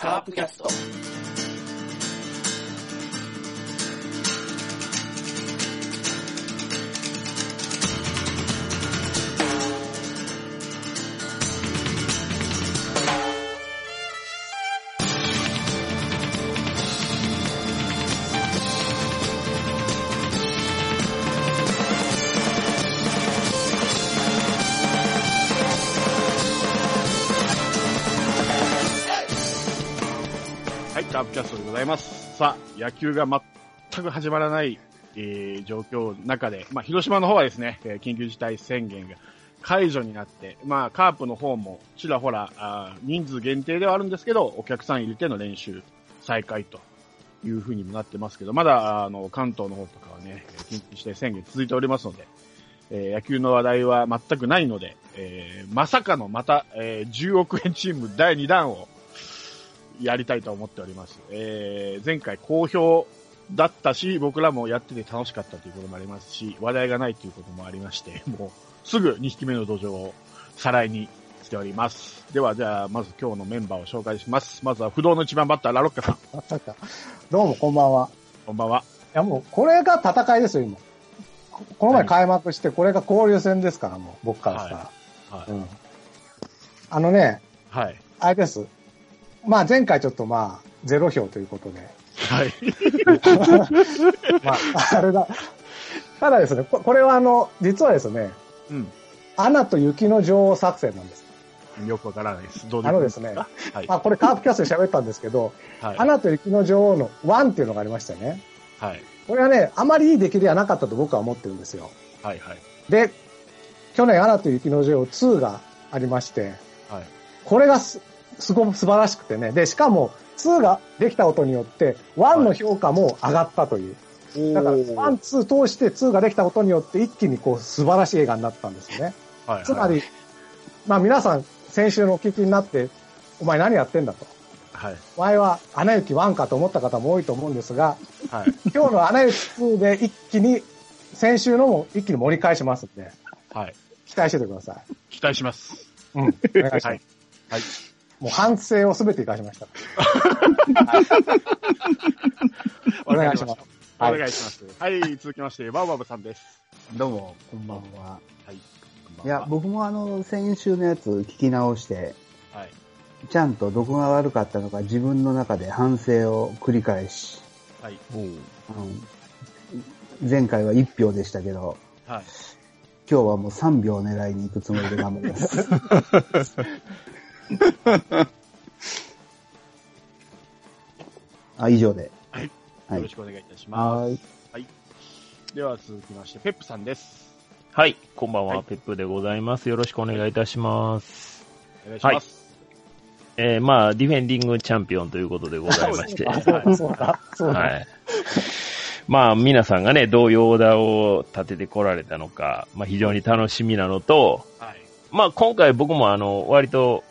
カープキャスト。さ、野球が全く始まらない、えー状況の中で、まあ、広島の方はですね、えー緊急事態宣言が解除になって、まあ、カープの方もちらほら、あ人数限定ではあるんですけど、お客さん入れての練習再開というふうにもなってますけど、まだ、あの、関東の方とかはね、緊急事態宣言続いておりますので、えー野球の話題は全くないので、えーまさかのまた、えー10億円チーム第2弾をやりたいと思っております。えー前回好評だったし、僕らもやってて楽しかったということもありますし、話題がないということもありまして、もうすぐ2匹目の土壌をさらいにしております。では、じゃあ、まず今日のメンバーを紹介します。まずは不動の一番バッター、ラロッカさん。まさか。どうも、こんばんは。こんばんは。いや、もう、これが戦いですよ、今。ここの前開幕して、これが交流戦ですから、もう、僕からしたら。はい。うん。あのね、はい。あれです。まあ、前回ちょっとまあ、ゼロ票ということで。はい。まあ、あれだ。ただですね、ここれはあの、実はですね、うん。アナと雪の女王作戦なんです。よくわからないです。どうあのですねかはい。まあ、これカープキャストで喋ったんですけど、はい。アナと雪の女王の1っていうのがありましたよね。はい。これはね、あまりいい出来ではなかったと僕は思ってるんですよ。はい。はい。で、去年アナと雪の女王2がありまして、はい。これがす、すごく素晴らしくてね。で、しかも、2ができたことによって、1の評価も上がったという。だから、1、2通して2ができたことによって、一気にこう、素晴らしい映画になったんですよね。はい。つまり、まあ皆さん、先週のお聞きになって、お前何やってんだと。はい。お前は、アナ雪1かと思った方も多いと思うんですが、はい。今日のアナ雪2で一気に、先週のも一気に盛り返しますんで、はい。期待しててください。期待します。うん。お願いします。はい。はい。もう反省をすべて生かしました。お願いします。おはい願いします。はい、続きまして、バウバブさんです。どうも、こんばんは。はい。いや、僕もあの、先週のやつ聞き直して、はい。ちゃんとどこが悪かったのか自分の中で反省を繰り返し、はい。うん前回は1票でしたけど、はい。今日はもう3票狙いに行くつもりで頑張ります。あ、以上で。はい。はいよろし。くお願いいたしまはい。す。では続きまして、ペップさんです。はい、こんばんは、はいペップでございます。よろしくお願いいたします。お願いします。えー、まあ、ディフェンディングチャンピオンということでございまして、あそうだ、そうだ、そうだ。はい。まあ、皆さんがね、どういうオーダーを立ててこられたのか、まあ、非常に楽しみなのと、はい。まあ、今回僕もあの、割と、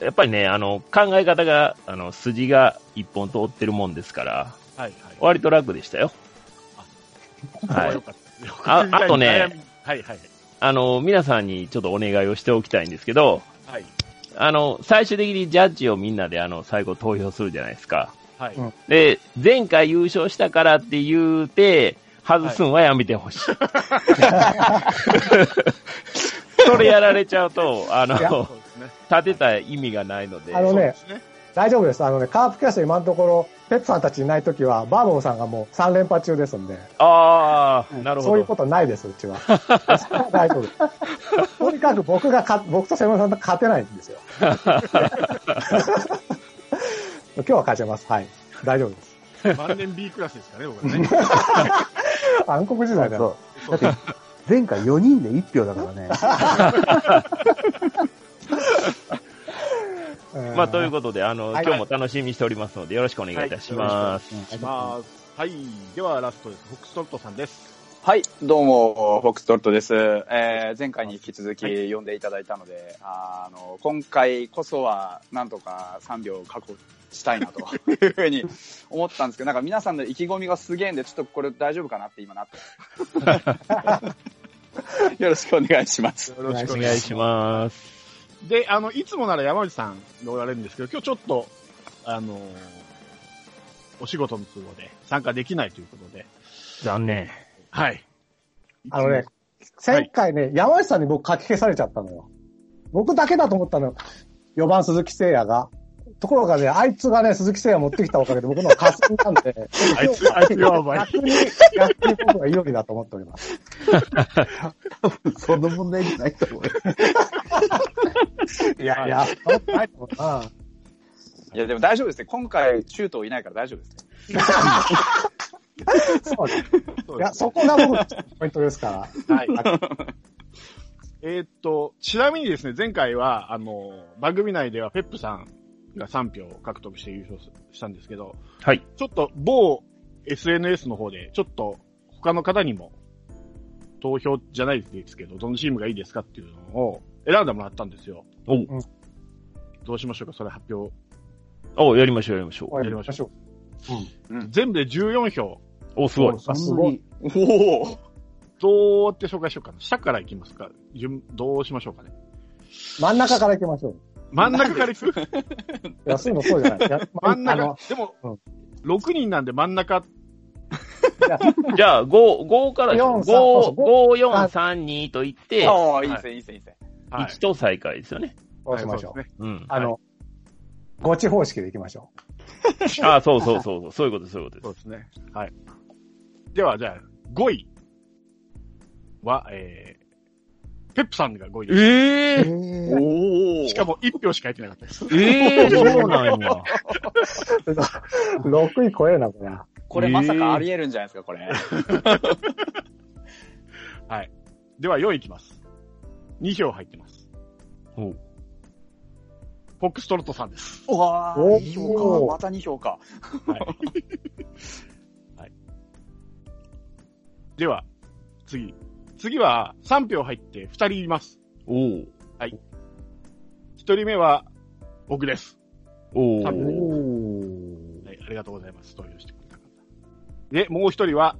やっぱりね、あの、考え方が、あの、筋が一本通ってるもんですから、はい。はい。割と楽でしたよ。はい。ああとね。はい。はい。あの、皆さんにちょっとお願いをしておきたいんですけど、はい。あの、最終的にジャッジをみんなであの、最後投票するじゃないですか。はい。うんで、前回優勝したからって言うて、外すんはやめてほしい。それやられちゃうと、あのね。立てた意味がないので。あのねね。大丈夫です。あのね、カープキャスト今のところ、ペッツさんたちいないときは、バーボンさんがもう3連覇中ですんで、ああ、なるほど。そういうことないです、うちは。大丈夫。とにかく僕がか、僕とセブンさんと勝てないんですよ。今日は勝ちます。はい。大丈夫です。万年 B クラスですかね、僕はね。暗黒時代だう。だって、前回4人で1票だからね。まあ、ということで、あの、はい今日も楽しみにしておりますので、よろしくお願いいたします。お願いします。はい。では、ラストです。フォックストロットさんです。はい、どうも、フォックストロットです。えー前回に引き続き呼んでいただいたので、あの、今回こそは、なんとか3秒確保したいなというふうに思ったんですけど、なんか皆さんの意気込みがすげえんで、ちょっとこれ大丈夫かなって今なって。よろしくお願いします。よろしくお願いします。で、あの、いつもなら山内さんがおられるんですけど、今日ちょっと、あのーお仕事の都合で参加できないということで、残念。はい。あのね、前回ね、山内さんに僕かき消されちゃったのよ。僕だけだと思ったのよ。4番鈴木誠也が。ところがね、あいつがね、鈴木誠也持ってきたおかげで僕のは霞なんで、あいつ、あいつが甘い。逆に、逆に僕が有利だと思っております。多分その問題じゃないと思うよ。い やいや、ないと思うな。いや、でも大丈夫ですね。今回、シュートいないから大丈夫ですね。そうです。いや、そこが僕のポイントですから。はい。えーっと、ちなみにですね、前回は、あの、番組内ではペップさんが3票獲得して優勝したんですけど、はい。ちょっと某 SNS の方で、ちょっと他の方にも投票じゃないですけど、どのチームがいいですかっていうのを選んでもらったんですよ。おうどうしましょうか、それ発表。おうやりましょう、やりましょう。やりましょう。全部で14票。お、すごい。あすごい。おおどうやって紹介しようかな。下から行きますか？順、どうしましょうかね。真ん中から行きましょう。真ん中から行く？いや、そういうのそうじゃない。真ん中。でも、うん6人なんで真ん中、じゃあ、5、5からでしょ。4 3 5、5、4、3、2と言って、ああ、いいですね、いいですね、いいですね。はい。1と最下位ですよね。そうしましょう。はいそうん。あの、ゴチ方式で行きましょあ あ、そうそうそうそう。そういうこと、そういうことでそうですね。はい。では、じゃあ、5位は、えー、ペップさんが5位す。です。えええおおしかも1票しか入ってなかったです。ええそうなんや。う。6位超えるな、これ。これまさかあり得るんじゃないですか、これ。はい。では、4位いきます。2票入ってます。おうフォックストロットさんです。うわあ、お2票か。また2票か。はい。はい。では、次。次は、3票入って2人います。おう1人目は、僕です。おう多分はい、ありがとうございます。投票してくれた方。で、もう1人は、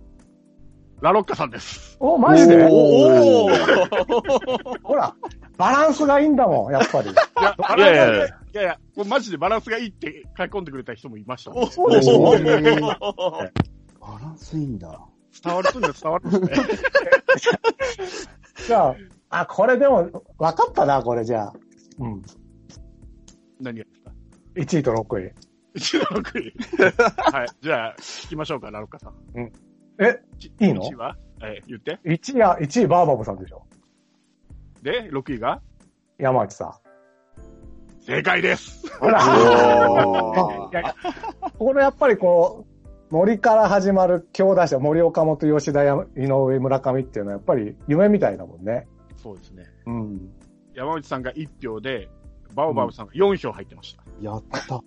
ラロッカさんです。お、マジで？おお ほら、バランスがいいんだもん、やっぱり。いや、バいやいやいやランスがいやいや、これマジでバランスがいいって書き込んでくれた人もいましたもん。そうでしょバランスいいんだ。伝わる人には伝わるんですね。じゃあ、あ、これでも、分かったな、これじゃあ。うん。何がですか？1位と6位。1の6位。はい。じゃあ、聞きましょうか、ラロッカさん。え、いいの ?1 位は？え、言って。1位は、1位バーバブさんでしょ。で、6位が？山内さ正解です。ん。ほら。これやっぱりこう、森から始まる強打者、森岡本、吉田、井上、村上っていうのはやっぱり夢みたいだもんね。そうですね。うん。山内さんが1票で、バオバブさんが4票入ってました。やった。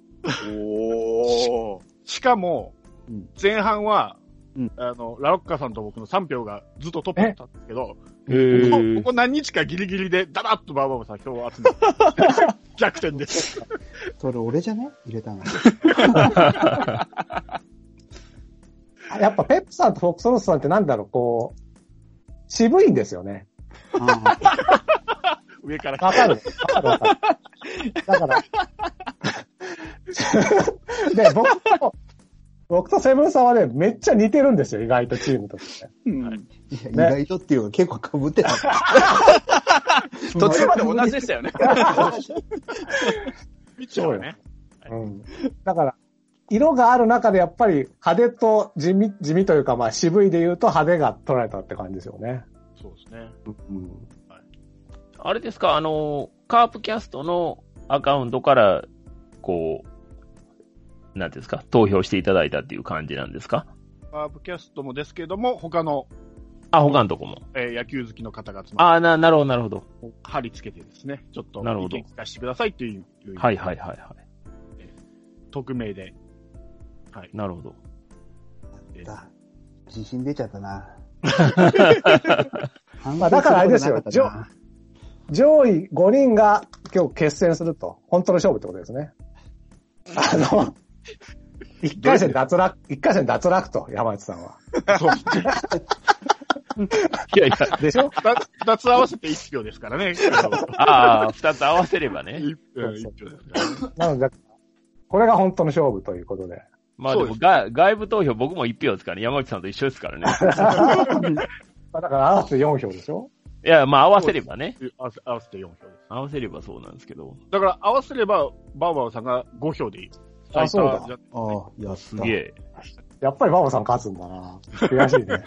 おおしかもうん、前半は、うんあの、ラロッカさんと僕の3票がずっとトップだったんですけど、えここえここ何日かギリギリで、ダラッとバオバブさん票を集めて、逆転です。それ俺じゃね？入れたの？やっぱペップさんとフォックスロースさんってなんだろう、こう、渋いんですよね。あ 上からわかるわかるわかる。だから、で、僕と、僕とセブンさんはね、めっちゃ似てるんですよ、意外とチームとして。ーいや意外とっていうか結構被ってた。途中まで同じでしたよね。ピッチャーはね。うん。だから、色がある中でやっぱり派手と地味、地味というかまあ渋いで言うと派手が取られたって感じですよね。そうですね。うん。あれですか、あの、カープキャストのアカウントから、こう、なんていうんですか、投票していただいたっていう感じなんですか？カープキャストもですけども、他の、あ、他のとこも。えー野球好きの方が集まっあな、なるほど、なるほど。て、貼り付けてですね、ちょっとなるほどかせてくださいという、はいはいはいは匿名で。はいい。。なるほど。えーだ自信出ちゃったな。まあだからあれですよ上位5人が今日決戦すると。本当の勝負ってことですね。あの、1回戦脱落、一回戦脱落と、山内さんは。そ ういやいや、でしょ？二つ合わせて1票ですからね。ああ、二つ合わせればね。一うん一票ですからね。なので、これが本当の勝負ということで。まあでも外部投票僕も1票ですからね。山内さんと一緒ですからね。まあだから合わせて4票でしょ？いや、まあ合わせればね。合わせ合わせて4票です。合わせればそうなんですけど。だから合わせれば、バウバウさんが5票でいい。あそうだああ、やった。すげえ。やっぱりバボさん勝つんだな。悔しいね。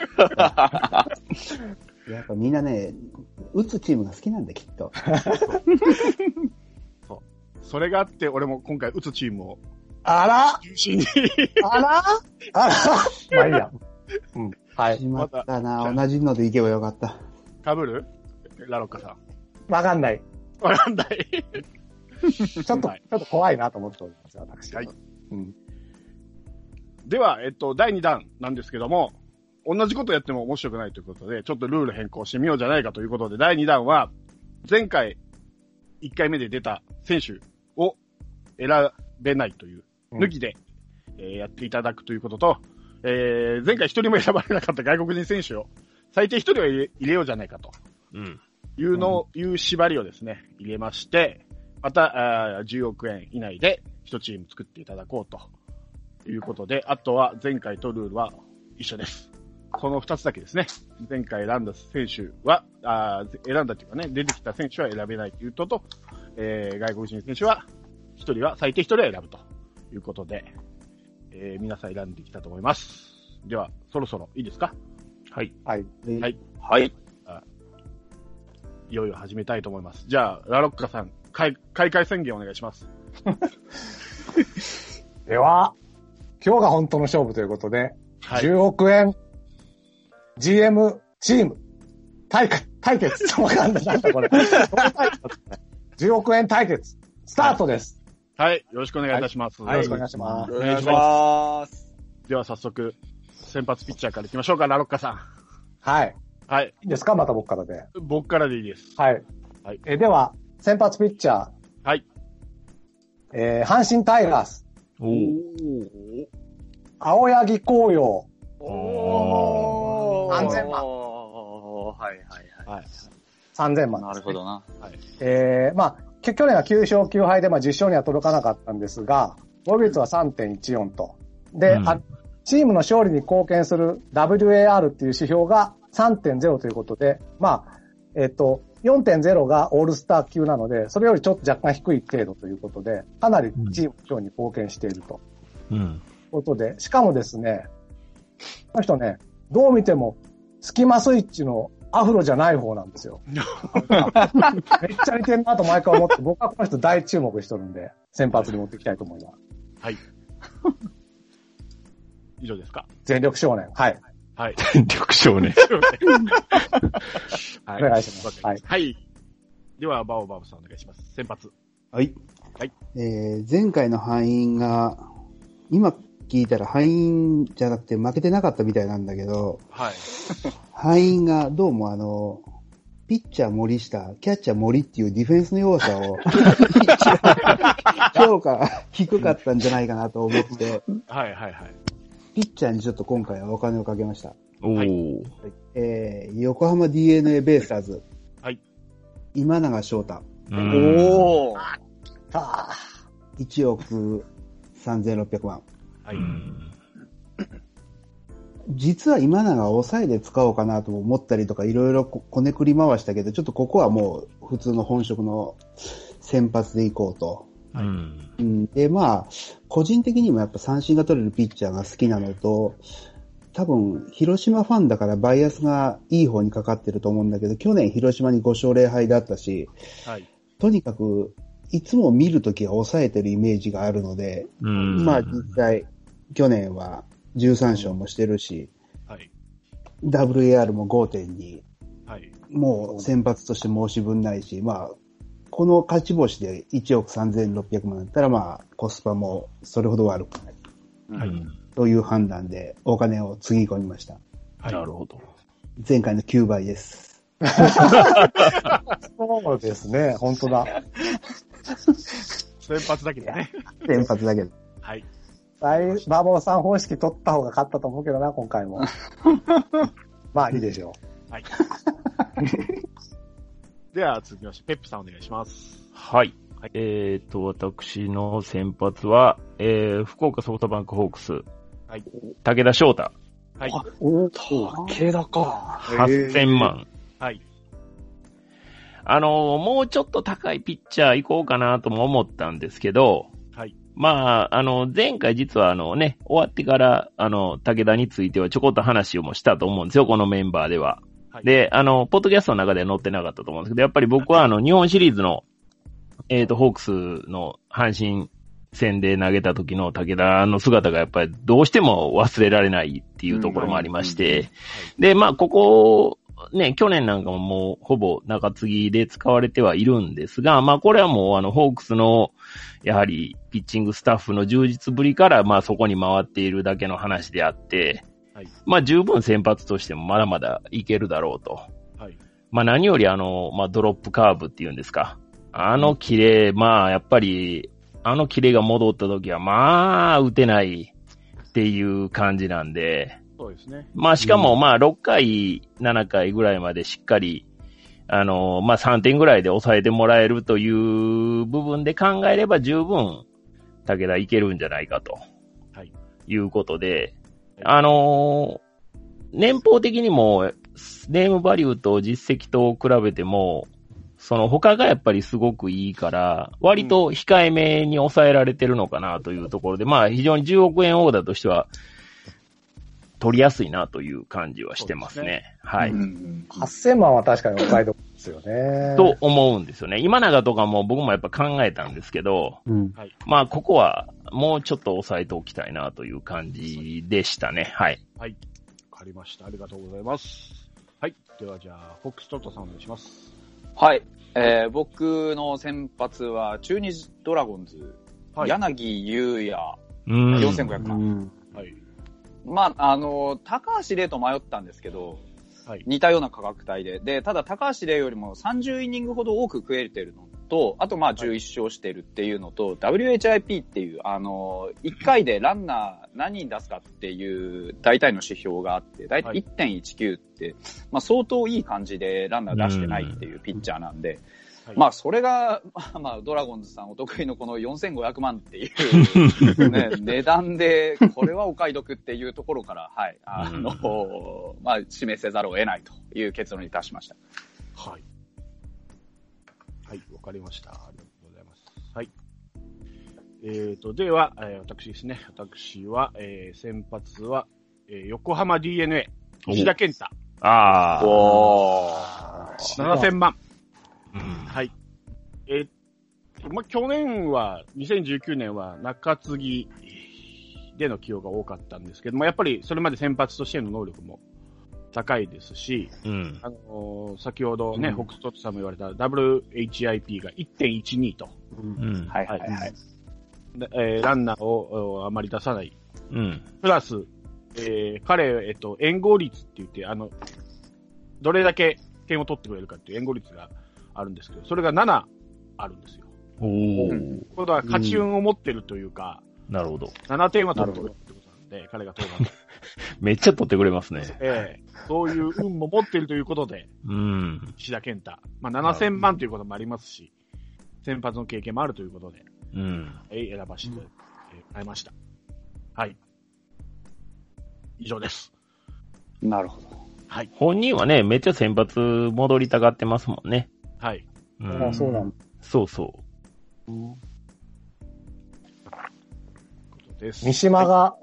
やっぱみんなね、打つチームが好きなんだ、きっと。それがあって、俺も今回打つチームをあら？中心に。あら？あら？まあいいや。うん。はい。しまったな、ま同じのでいけばよかった。かぶる？ラロッカさん。わかんない。わかんない。ちょっと、ちはいょっと怖いなと思っております、私。はい。うん。では、えっと、第2弾なんですけども、同じことやっても面白くないということで、ちょっとルール変更してみようじゃないかということで、第2弾は、前回、1回目で出た選手を選べないという、うん抜きで、えーやっていただくということと、えー前回一人も選ばれなかった外国人選手を、最低一人は入れ入れようじゃないかとうん。いうの、いう縛りをですね、入れまして、また、あー10億円以内で一チーム作っていただこうということで、あとは前回とルールは一緒です。この二つだけですね。前回選んだ選手は、あー選んだというかね、出てきた選手は選べないというとと、えー外国人選手は、一人は、最低一人は選ぶということで、えー皆さん選んできたと思います。では、そろそろいいですか？はい。はい。はいはい。いよいよ始めたいと思います。じゃあ、ラロッカさん、開開会宣言お願いします。では、今日が本当の勝負ということで、はい。10億円 GM チーム対決、対決。わかんない。なんだこれ。10億円対決、スタートです。はい。よろしくお願いいたします。よろしくお願いします。お願いします。では早速、先発ピッチャーから行きましょうか、ラロッカさん。はい。はい。いいですか？また僕からで。僕からでいいです。はい。はいえでは、先発ピッチャー、はい。えー、阪神タイガース、おお。青柳紅葉、おー3000万はいはいははい。3000万、い。なるほ。どな。えー、まあ、き去年は9勝9敗で、まあ、10勝には届かなかったんですが、防御率は3.14と。で、うんあチームの勝利に貢献する WAR っていう指標が3.0ということで、まあ、えっ、と、4.0がオールスター級なので、それよりちょっと若干低い程度ということで、かなりチームの勝利に貢献していると。うん。ことで、しかもですね、この人ね、どう見ても、スキマスイッチのアフロじゃない方なんですよ。めっちゃ似てるなと毎回思って、僕はこの人大注目してるんで、先発に持っていきたいと思います。はい。以上ですか？全力少年。はい。はい。力少年。はお願いしますわかりはい。では、バオバオさんお願いします。先発。はい。はい。えー、前回の敗因が、今聞いたら敗因じゃなくて負けてなかったみたいなんだけど、はい。敗因がどうもあの、ピッチャー森下、キャッチャー森っていうディフェンスの要素を、評価が低かったんじゃないかなと思って、はい、はい、はい。ピッチャーにちょっと今回はお金をかけました。おお。えー、横浜 DNA ベイスターズ。はい。今永翔太。うんおー。は1億3600万。はい。実は今永は抑えで使おうかなと思ったりとかいろいろここねくり回したけど、ちょっとここはもう普通の本職の先発でいこうと。うん。うん、で、まあ、個人的にもやっぱ三振が取れるピッチャーが好きなのと、多分、広島ファンだからバイアスがいい方にかかってると思うんだけど、去年広島に5勝0敗だったし、はい。とにかく、いつも見るときは抑えてるイメージがあるので、うん。まあ実際、去年は13勝もしてるし、はい。WAR も5.2、はい。もう先発として申し分ないし、まあ、この勝ち星で1億3600万だったら、まあ、コスパもそれほど悪くない。うん。という判断でお金をつぎ込みました。はい。なるほど。前回の9倍です。そうですね、本当だ。先発だけでね。先発だけど。はい。大バーボーさん方式取った方が勝ったと思うけどな、今回も。まあいいでしょはい。では、続きまして、ペップさんお願いします。はい。はいえっ、と、私の先発は、えー、福岡ソフトバンクホークス、はい。武田翔太、はい。お武田か。8000万。はい。あの、もうちょっと高いピッチャー行こうかなとも思ったんですけど、はい。まあ、あの、前回実はあのね、終わってから、あの、武田についてはちょこっと話をもしたと思うんですよ、このメンバーでは。はい、で、あの、ポッドキャストの中では載ってなかったと思うんですけど、やっぱり僕はあの、日本シリーズの、えっ、と、ホークスの阪神戦で投げた時の武田の姿がやっぱりどうしても忘れられないっていうところもありまして、で、まあ、ここ、ね、去年なんかももうほぼ中継ぎで使われてはいるんですが、まあこれはもうあのホークスのやはりピッチングスタッフの充実ぶりからまあそこに回っているだけの話であって、はいまあ十分先発としてもまだまだいけるだろうと。はい。まあ何よりあの、まあドロップカーブっていうんですか。あのキレ、まあやっぱり、あのキレが戻った時はまあ打てないっていう感じなんで、そうですね。まあしかもまあ6回、7回ぐらいまでしっかり、あの、まあ3点ぐらいで抑えてもらえるという部分で考えれば十分、武田いけるんじゃないかと。はい。いうことで、あの年俸的にも、ネームバリューと実績と比べても、その他がやっぱりすごくいいから、割と控えめに抑えられてるのかなというところで、まあ非常に10億円オーダーとしては、取りやすいなという感じはしてますそうでね。はい。うん8000万は確かにお買い得ですよね。と思うんですよね。今永とかも僕もやっぱ考えたんですけど、うん。まあここはもうちょっと抑えておきたいなという感じでしたね。はい。はい。わかりました。ありがとうございます。はい。では、じゃあ、フォックストットさんお願いします。はい。えー、僕の先発は中日ドラゴンズ、はい。柳優也、うん。4500万。うん。はい。まあ、あの、高橋礼と迷ったんですけど、はい。似たような価格帯で。で、ただ高橋礼よりも30イニングほど多く食えてるのと、あとまあ11勝してるっていうのと、WHIP っていう、あの、1回でランナー何人出すかっていう大体の指標があって、大体1.19って、まあ相当いい感じでランナー出してないっていうピッチャーなんで、はいまあそれが、まあまあドラゴンズさんお得意のこの4500万っていう、ね、値段で、これはお買い得っていうところから、はい、あの、まあ、指名せざるを得ないという結論に達しました。はい。はい、わかりました。ありがとうございます。はい。えーと、では、えー私ですね。私は、えー先発は、えー横浜 DNA、石田健太、ああ。お7000万。うんはい。えーまあ、去年は、2019年は中継ぎでの起用が多かったんですけども、やっぱりそれまで先発としての能力も高いですし、うん。あのー先ほどね、うんホクストットさんも言われた WHIP が1.12と、うん。はいはいはい。でえーランナーをおあまり出さない。うん。プラス、えー彼、えっと、援護率って言って、あの、どれだけ点を取ってくれるかっていう援護率があるんですけど、それが7あるんですよ。おうー。んこれは勝ち運を持ってるというか、なるほど。7点は取ってくれるとで、彼が登板で。めっちゃ取ってくれますね。ええそういう運も持ってるということで、うん。石田健太。まあ、7000万ということもありますし、先発の経験もあるということで、うん。はい、選ばせて、えー変えました。はい。以上です。なるほど。はい。本人はね、めっちゃ先発戻りたがってますもんね。はい。うあそうなんだ。そうそことです。三島が、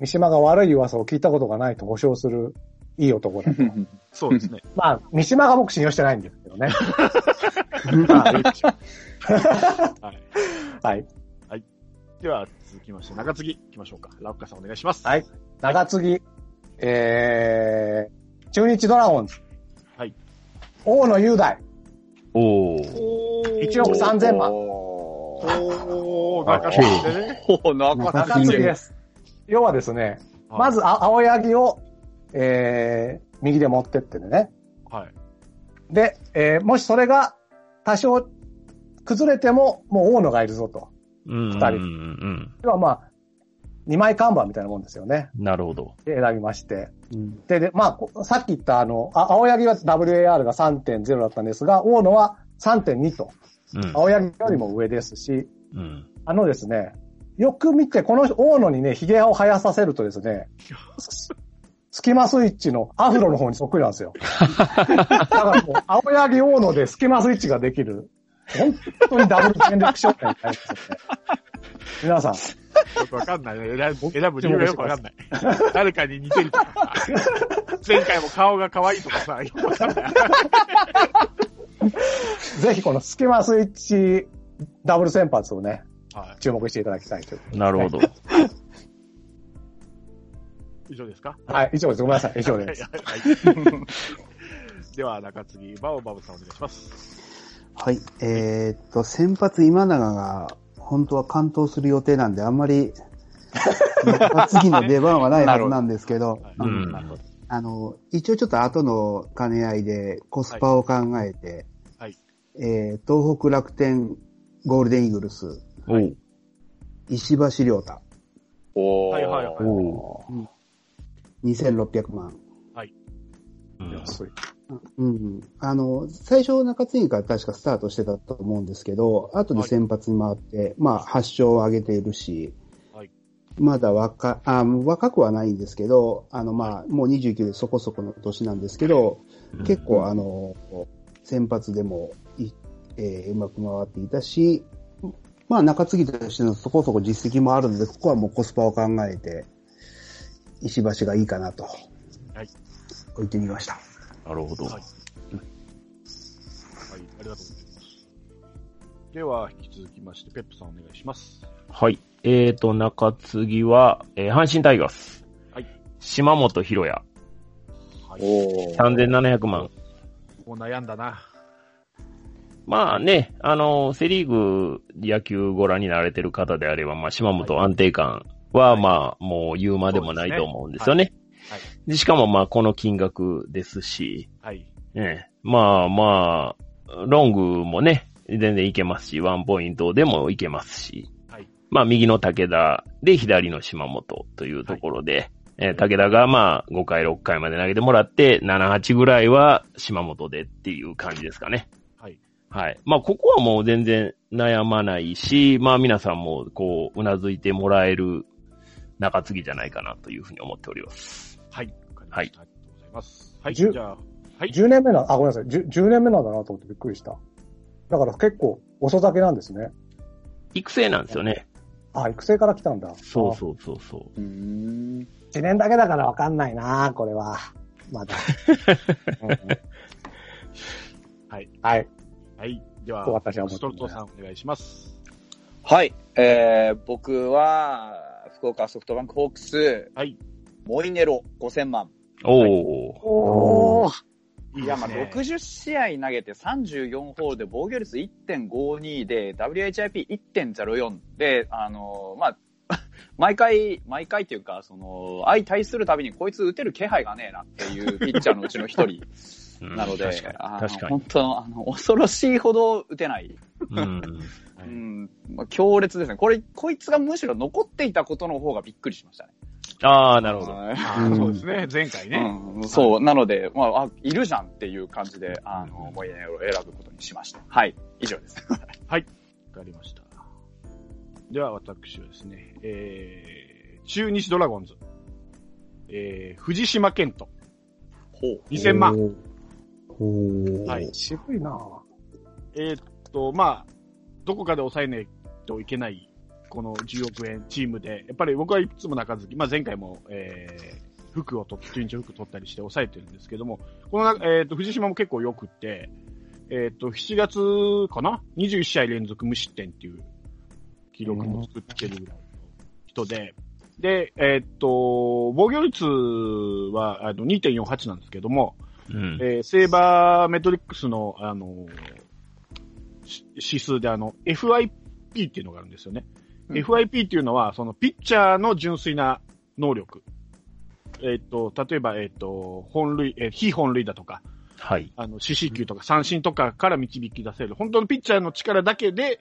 三島が悪い噂を聞いたことがないと保証するいい男だと。そうですね。まあ、三島が僕信用してないんですけどね。はい。はい。では、続きまして、中継ぎ行きましょうか。ラッカさんお願いします。はい。長継ぎ、えー、中日ドラゴンズ。はい。大野雄大。う。おー。おー。1億3000万。おおー、中継ぎでね。お中中継ぎです。要はですね、まず、あ青柳を、えー、右で持ってってね。はい。で、えー、もしそれが多少崩れても、もう大野がいるぞと。うん。二人うん。要はまあ、2枚看板みたいなもんですよね。なるほど。で、選びまして。うんで、で、まあこ、さっき言ったあの、あ青柳は WAR が3.0だったんですが、大野は3.2と、うん。青柳よりも上ですし、うん。あのですね、よく見て、この大野にね、髭を生やさせるとですね、ス スキマスイッチのアフロの方にそっくりなんですよ。だからもう、青柳大野でスキマスイッチができる。本当にダブル戦略商店になりますよね。皆さん、よくわかんないね。選ぶ選ぶ理由がよくわかんない。誰かに似てるとかさ。前回も顔が可愛いとかさ、よくわかんない。ぜひこのスキマスイッチダブル先発をね、は注目していただきたいという。なるほど。い。以上ですか？はい、以上です。ごめんなさい。以上です。はい。では、中継ぎ、バオバブさんお願いします。はい。えーっと、先発今永が、本当は完投する予定なんで、あんまり、次の出番はないはずなんですけ ど。あの、一応ちょっと後の兼ね合いでコスパを考えて、はいえー東北楽天ゴールデンイーグルス、おう。石橋亮太、おー。はいはいはいおう。2600万。うん安い。うん。あの、最初中継ぎから確かスタートしてたと思うんですけど、後で先発に回って、まあ、8勝を挙げているし、はいまだ若、あ、若くはないんですけど、あの、まあ、もう29でそこそこの年なんですけど、結構あの、先発でもい、えーうまく回っていたし、まあ中継ぎとしてのそこそこ実績もあるので、ここはもうコスパを考えて、石橋がいいかなと。はい。置いてみました。なるほど。はい。はい、ありがとうございます。では、引き続きまして、ペップさんお願いします。はい。えーと、中継ぎは、えー阪神タイガース。はい。島本博也。はい。おー。3700万。もう悩んだな。まあね、あの、セリーグ野球ご覧になられてる方であれば、まあ、島本安定感は、はいまあ、もう言うまでもないと思うんですよね。はい。でしかも、まあ、この金額ですし、はい。ええまあまあ、ロングもね、全然いけますし、ワンポイントでもいけますし、はい。まあ、右の武田で左の島本というところで、えー武田がまあ、5回、6回まで投げてもらって、7、8ぐらいは島本でっていう感じですかね。はい。はい。まあ、ここはもう全然悩まないし、まあ、皆さんもこう、うなずいてもらえる中継ぎじゃないかなというふうに思っております。はい。わかりました。ありがとうございます。はい。じゃあ、はい。10年目な、あ、ごめんなさい。10, 10年目なんだなと思ってびっくりした。だから結構遅咲きなんですね。育成なんですよね。あ、育成から来たんだ。そうそうそうそう。うーん。1年だけだからわかんないなこれは。まだ。うんはい。はい。はい。では、私はストルトさんお願いします。はい。えー、僕は、福岡ソフトバンクホークス、はい。モイネロ5000万。おー。おー。いや、まあ、60試合投げて34ホールで防御率1.52で WHIP1.04 で、あのまあ、毎回、毎回っていうか、その、相対するたびにこいつ打てる気配がねえなっていうピッチャーのうちの一人うんなので、確かに。あの確かに本。当あの、恐ろしいほど打てない。うん。うん、まあ、強烈ですね。これ、こいつがむしろ残っていたことの方がびっくりしましたね。ああ、なるほど。そうですね。前回ね。うん、そう、なので、まあ、あ、いるじゃんっていう感じで、あの、モイネロを選ぶことにしました。はい、以上です。はい。わかりました。では、私はですね、えー、中日ドラゴンズ。えー、藤島健人。ほう。2000万。はい。渋いな。えーっと、まあ、どこかで抑えないといけない、この10億円チームで、やっぱり僕はいつも中継ぎ、まあ前回も、えー、服を取って、中日服取ったりして抑えてるんですけども、このな、えーっと、藤島も結構良くって、えーっと、7月かな ?21 試合連続無失点っていう記録も作ってるぐらいの人で、で、えーっと、防御率はあの2.48なんですけども、うん。えーセーバーメトリックスの、あの指数であの、FIP っていうのがあるんですよね。うん FIP っていうのは、そのピッチャーの純粋な能力。えっ、と、例えば、えっ、と、本塁、えー非本塁だとか、はい。あの、四死球とか三振とかから導き出せる、本当のピッチャーの力だけで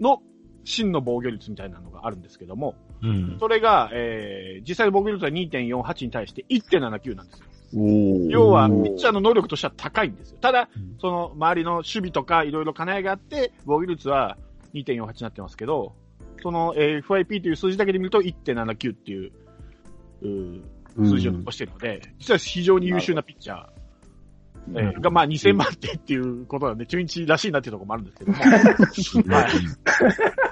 の真の防御率みたいなのがあるんですけども、うん。それが、えー、実際の防御率は2.48に対して1.79なんですよ。要は、ピッチャーの能力としては高いんですよ。ただうん、その周りの守備とかいろいろ兼ね合いがあって、防御率は2.48になってますけど、その、えー FIP という数字だけで見ると1.79っていう、うー数字を残しているので、実は非常に優秀なピッチャー、えーが、まあ2000万点っていうことなんで、中日らしいなっていうところもあるんですけど。も、はい。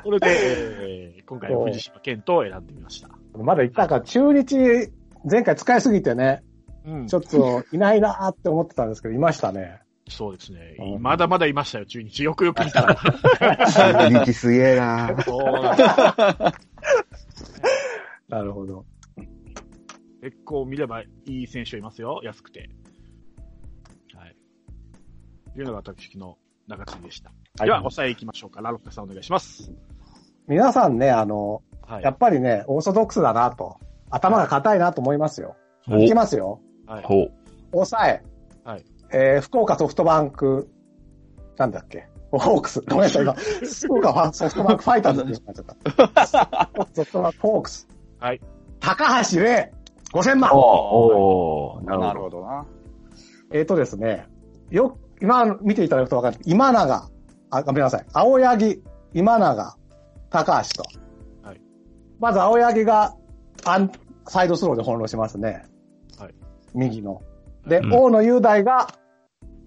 それで、えー今回は藤島健人を選んでみました。まだ言ったか、中日、前回使いすぎてね、うんちょっといないなーって思ってたんですけど、いましたね。そうですねう。んまだまだいましたよ、中日。よくよく見たら。中日すげえなそうなんですなるほど。結構見ればいい選手いますよ、安くて。はい。というのが私の中継ぎでした。はいでは、抑え行きましょうか。ラロッカさんお願いします。皆さんね、あの、はい。やっぱりね、オーソドックスだなと。頭が硬いなと思いますよ。おいきますよ。はい。ほう。抑え。はい。えー、福岡ソフトバンク、なんだっけ？ホークス。ごめんなさい、今。福岡ファソフトバンクファイターズって言っちゃった。ソフトバンクホークス。はい。高橋礼、5000万。おー、ななるほど。な。えっ、とですね、よ、今見ていただくとわかる。今永、あ、ごめんなさい。青柳、今永、高橋と。はい。まず青柳が、アン、サイドスローで翻弄しますね。はい。右の。で、うん大野雄大が、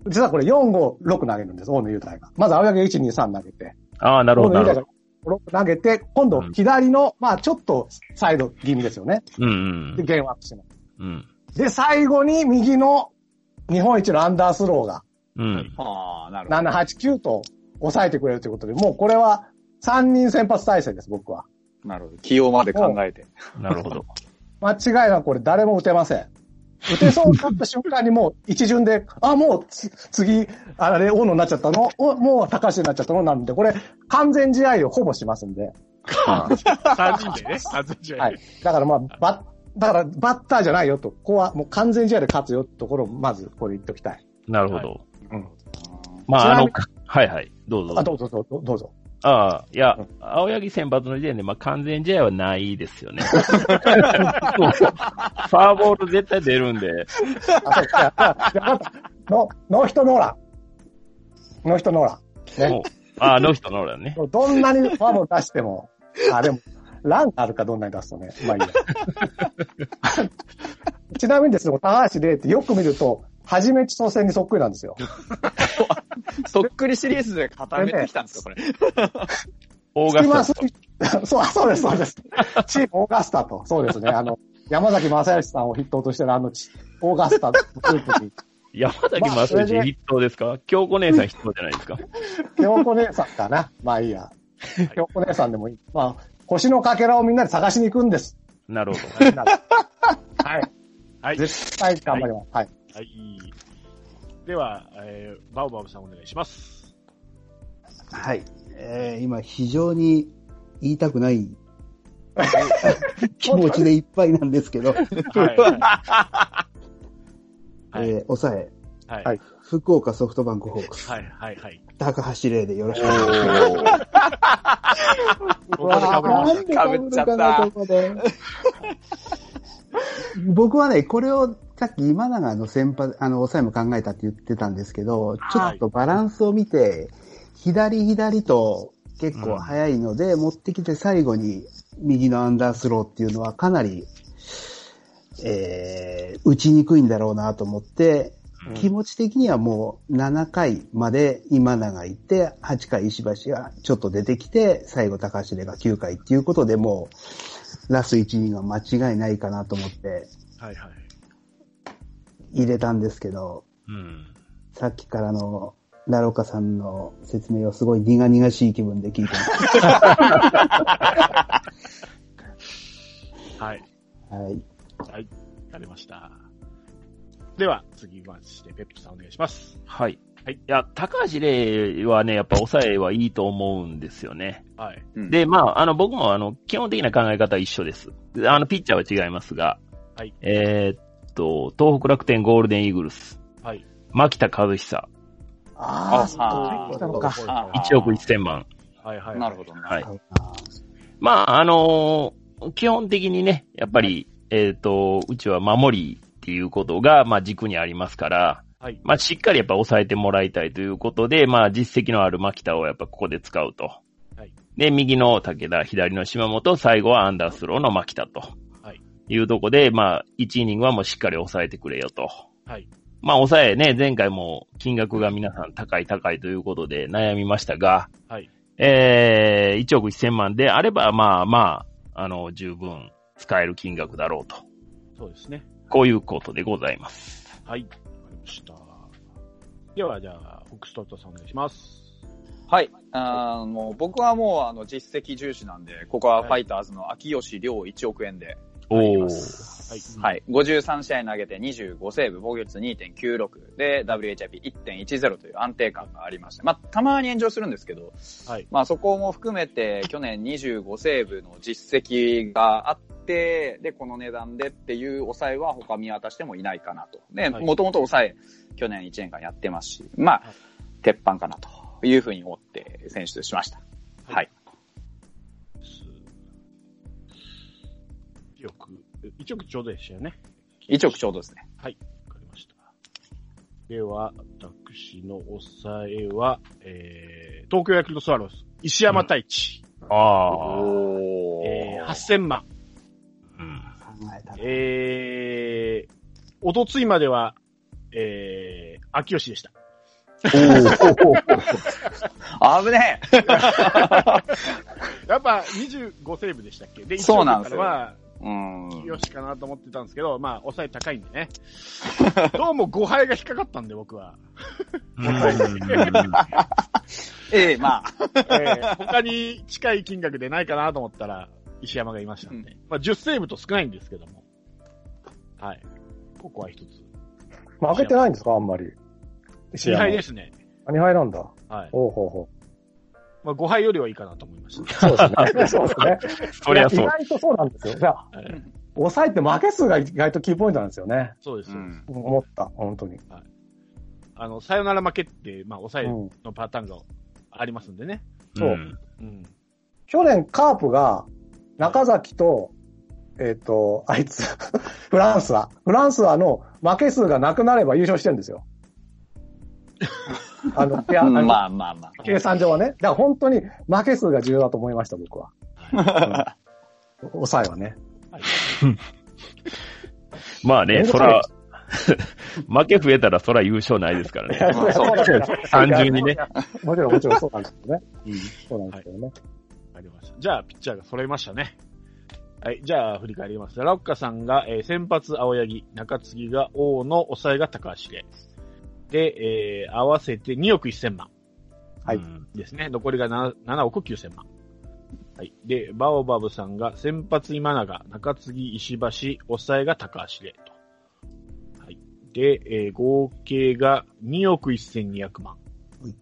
実はこれ4、5、6投げるんです、大野雄大が。まず青柳が1、2、3投げて。ああ、なるほど、な大野雄大が6投げて、今度うん左の、まあちょっとサイド気味ですよね。ど。うんで、ゲームアップします。うん。で、最後に右の日本一のアンダースローが、うん。うん。ああ、なるほど。7、8、9と抑えてくれるということで、もうこれは3人先発体制です、僕は。なるほど。起用まで考えて。なるほど。間違いなくこれ誰も打てません。打てそうになった瞬間にもう一巡で、あ、もうつ次、あれ、大野になっちゃったの？おもう高橋になっちゃったの？なんで、これ完全試合をほぼしますんで。3人でね、完全試合 はい。だからまあ、バッ、だからバッターじゃないよと、ここはもう完全試合で勝つよってところをまずこれ言っておきたい。なるほど。うん。まあ、あのはいはい。どうぞ。あ、どうぞどうぞ、どうぞ。ああ、いやうん、青柳選抜の時点で、まあ、完全試合はないですよね。ファーボール絶対出るんで。ノノーヒットノーラン。ノーヒットノーラン。ね。ああ、ノーヒットノーランね。どんなにファームを出しても、あ、でも、ランがあるかどんなに出すとね。まあいいや。ちなみにですね、高橋礼ってよく見ると、はじめ千歳戦にそっくりなんですよ。そっくりシリーズで固めてきたんですか、これ。オーガスタそう、そうです、そうです。チームオーガスタと、そうですね。あの、山崎正義さんを筆頭としてるあのチ、オーガスタのグループに、山崎正義筆頭ですか？京子姉さん筆頭じゃないですか？京子姉さんかな。まあいいや。京子姉さんでもいい。まあ、星のかけらをみんなで探しに行くんです。なるほど。はい。はい。絶対頑張ります。はい。はい。では、えー、バウバウさんお願いします。はい。えー、今非常に言いたくない 気持ちでいっぱいなんですけど、はい。はい。えー、抑え、はい。はい福岡ソフトバンクホークス、はい。はい。はい。高橋礼でよろしくお願いします。ここで被りましなんで被るかな、ここで。僕はね、これをさっき今永の先発、あの、抑えも考えたって言ってたんですけど、ちょっとバランスを見て、左左と結構早いので、持ってきて最後に右のアンダースローっていうのはかなり、えー、打ちにくいんだろうなと思って、気持ち的にはもう7回まで今永いて、8回石橋がちょっと出てきて、最後高橋礼が9回っていうことでもう、ラスト1人は間違いないかなと思ってた。はい。はい。入れたんですけど、うん。さっきからのラロカさんの説明をすごい苦々しい気分で聞いて はい。ます。はい。はい。やりました。では、次まして、ペップさんお願いします。はい。はいいや、高橋礼はね、やっぱ抑えはいいと思うんですよね。はい。うん、で、まあ、あの、僕もあの、基本的な考え方は一緒です。あの、ピッチャーは違いますが、はい。えーっと、東北楽天ゴールデンイーグルス、はい。牧田和久、ああ、あそう来たのか。あ1億1000万。はいはい。なるほどね。はい。まあ、あのー基本的にね、やっぱり、えっ、と、うちは守りっていうことが、まあ軸にありますから、はい。まあしっかりやっぱ抑えてもらいたいということで、まあ実績のある牧田をやっぱここで使うと。はい。で、右の武田、左の島本、最後はアンダースローの牧田と。はい。いうとこで、まあ、1イニングはもうしっかり抑えてくれよと。はい。まあ、抑えね、前回も金額が皆さん高い高いということで悩みましたが、はい。えー、1億1000万であれば、まあまあ、あの、十分使える金額だろうと。そうですね。こういうことでございます。はい。わかりました。では、じゃあ、ホックストットさんお願いします。はい。あーもう僕はもうあの実績重視なんで、ここはファイターズの秋吉亮1億円ではい。はい。53試合投げて25セーブ、防御率2.96で WHIP1.10 という安定感がありまして、まあ、たまに炎上するんですけど、はい。まあそこも含めて去年25セーブの実績があって、で、この値段でっていう抑えは他見渡してもいないかなと。で、はいもともと抑え、去年1年間やってますし、まあ、はい鉄板かなというふうに思って選出しました。はい。1億、1億ちょうどでしたよね。1億ちょうどですね。はい。わかりました。では、私の抑えは、えー、東京ヤクルトスワローズ、石山太一、ああ。おえー、8000万。うん。考えたら。えー、おとついまでは、えー、秋吉でした。危ねえ やっぱ25セーブでしたっけ？で、そうなんですよ1億からは、うん。秋吉かなと思ってたんですけど、まあ、抑え高いんでね。どうも5敗が引っかかったんで、僕は。ええまあ。えー他に近い金額でないかなと思ったら、石山がいましたんで。まあ、10セーブと少ないんですけども。はい。ここは一つ。負けてないんですかあんまり。。2敗ですすね。2敗なんだ。はい。ほうほうほまあ、5敗よりはいいかなと思いました。う。そうですね。そうですね。そりゃそう。意外とそうなんですよ。じゃあ、はい抑えって負け数が意外とキーポイントなんですよね。そうです。うん。思った、本当に。あの、さよなら負けって、まあ、抑えうんのパターンがありますんでね。そううんうん。去年カープが中崎と、えっ、と、あいつ、フランスは、フランスはの負け数がなくなれば優勝してるんですよ。あの、いや、まあまあまあ。計算上はね。だから本当に負け数が重要だと思いました、僕は。うん抑えはね。まあね、そら、負け増えたらそら優勝ないですからね。まあそうだ単純にね。もちろん、もちろんそうなんですけどね。そうなんですけどね。わかりました。じゃあ、ピッチャーが揃いましたね。はい。じゃあ、振り返ります。ラッカさんが、えー先発青柳、中継ぎが大野、抑えが高橋で。で、えー合わせて2億1000万はいうんですね。残りが 7, 7億9000万。はい。で、バオバブさんが先発今永、中継ぎ石橋、抑えが高橋で、と。はい。で、えー合計が2億1200万はい。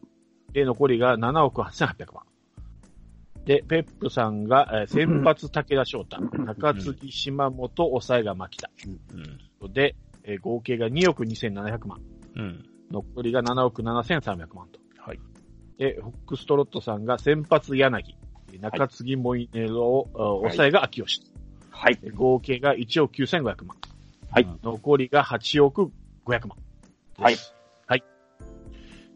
で、残りが7億8800万。で、ペップさんが、えー先発武田翔太、中継ぎ島本、抑えが牧田。うん。で、えー合計が2億2700万。うん。残りが7億7300万と。はい。で、ホックストロットさんが先発柳、中継ぎモイネロ、あ抑えが秋吉。はい。で合計が1億9500万。はい。残りが8億500万。はい。はい。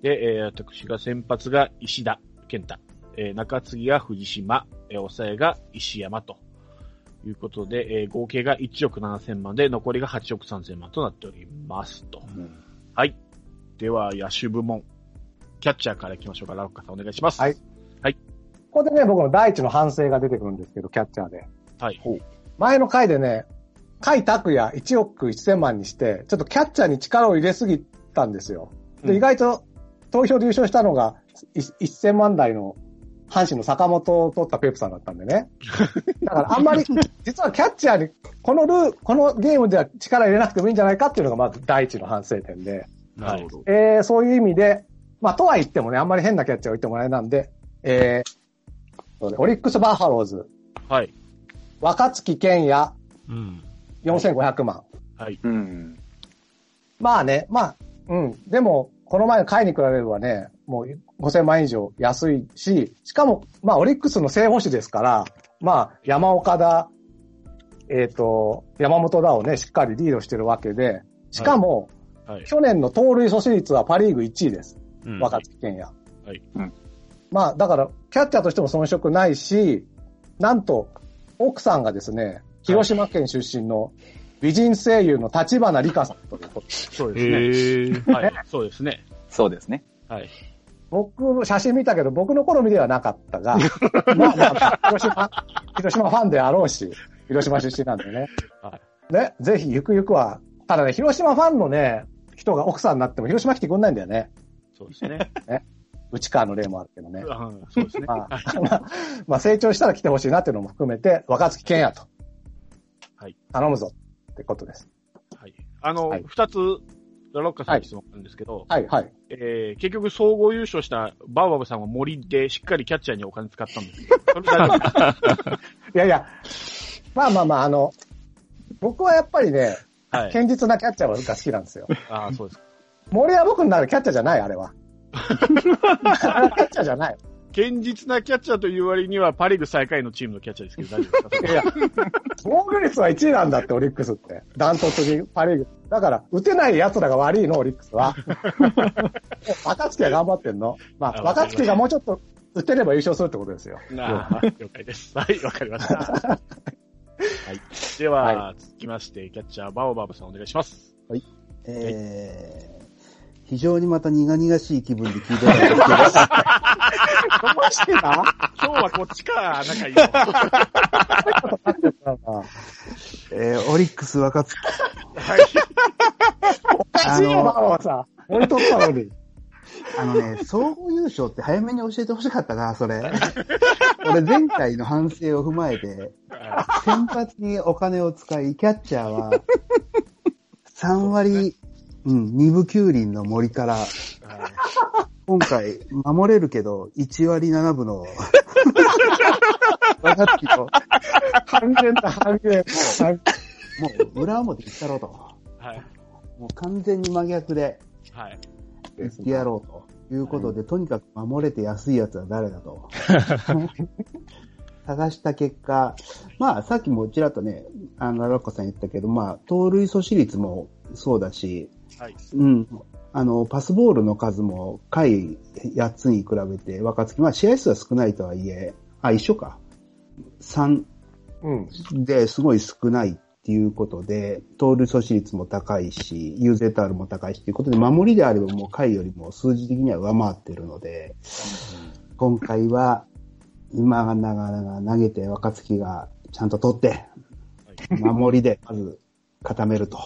で、えー私が先発が石田健太。えー中継ぎが藤島。えー抑えが石山と。いうことで、えー合計が1億7000万で、残りが8億3000万となっておりますと。はい。では、野手部門。キャッチャーから行きましょうか。ラッカさんお願いします。はい。ここでね、僕の第一の反省が出てくるんですけど、キャッチャーで。はい。前の回でね、甲斐拓也1億1000万にして、ちょっとキャッチャーに力を入れすぎたんですよ。で、うん意外と投票で優勝したのがい1000万台の阪神の坂本を取ったペープさんだったんでね。だからあんまり、実はキャッチャーに、このルー、このゲームでは力入れなくてもいいんじゃないかっていうのがまず第一の反省点で。なるほど。えー、そういう意味で、まあ、とは言ってもね、あんまり変なキャッチャーを言ってもらえなんで、えー、オリックスバファローズ、はい。若月健也うん。4500万。はい。うん。まあね、まあ、うん。でも、この前の回に比べればね、もう5000万以上安いし、しかも、まあ、オリックスの正捕手ですから、まあ、山岡だ、えっ、と、山本だをね、しっかりリードしてるわけで、しかも、はい。去年の盗塁阻止率はパリーグ1位です。うん若月健也。はいうんまあ、だから、キャッチャーとしても遜色ないし、なんと、奥さんがですね、広島県出身の美人声優の立花理香さんということそうへですね。ーはい。そうですね。そうですね。はい。僕、写真見たけど、僕の好みではなかったが、まあまあ、広島、広島ファンであろうし、広島出身なんでね。はね、ぜひ、ゆくゆくは、ただね、広島ファンのね、人が奥さんになっても広島来てくんないんだよね。そうですね。内川の例もあるけどね。うんそうですね。まあ、まあ、まあ成長したら来てほしいなっていうのも含めて、若月健也と。はい。頼むぞってことです。はい。あの、はい二、つ、ラロッカさんに質問なんですけど、はい、はい。えー、結局総合優勝したバーバブさんは森でしっかりキャッチャーにお金使ったんですけど、いやいや、まあまあまあ、あの、僕はやっぱりね、はい。堅実なキャッチャーが好きなんですよ。ああ、そうですか。森は僕の中でキャッチャーじゃない、あれは。あれはキャッチャーじゃない。堅実なキャッチャーという割にはパリーグ最下位のチームのキャッチャーですけど大丈夫ですか？いや、防御率は1位なんだって、オリックスって。ダントツにパリーグ。だから、打てない奴らが悪いの、オリックスは。若月は頑張ってんの。まあ、あ若月がもうちょっと打てれば優勝するってことですよ。なあ、了解です。はい、わかりました。はい。では、は続きまして、キャッチャー、バオバブさんお願いします。えー非常にまた苦々しい気分で聞いてたんですけど、どうしてな今日はこっちか、仲いいの。えーオリックス若月。はい。おかしいよ、バオさん。俺取ったのに。あのね、総合優勝って早めに教えてほしかったな、それ。俺前回の反省を踏まえて、先発にお金を使い、キャッチャーは、3割、うん、2分9厘の森から、今回、守れるけど、1割7分の、若月と、半減だ、半減。半もう裏表言ったろうと。はい。もう完全に真逆ではい。言ってやろうということで、とにかく守れて安いやつは誰だと。探した結果、まあさっきもちらっとね、あの、ラッコさん言ったけど、まあ、盗塁阻止率もそうだし、はい。うん。あの、パスボールの数も回8つに比べて若月、まあ試合数は少ないとはいえ、あ、一緒か。3うん。ですごい少ないっていうことで、盗塁阻止率も高いし、UZR も高いしっていうことで、守りであればもう回よりも数字的には上回ってるので、今回は今がながらが投げて若月がちゃんと取って、守りでまず固めると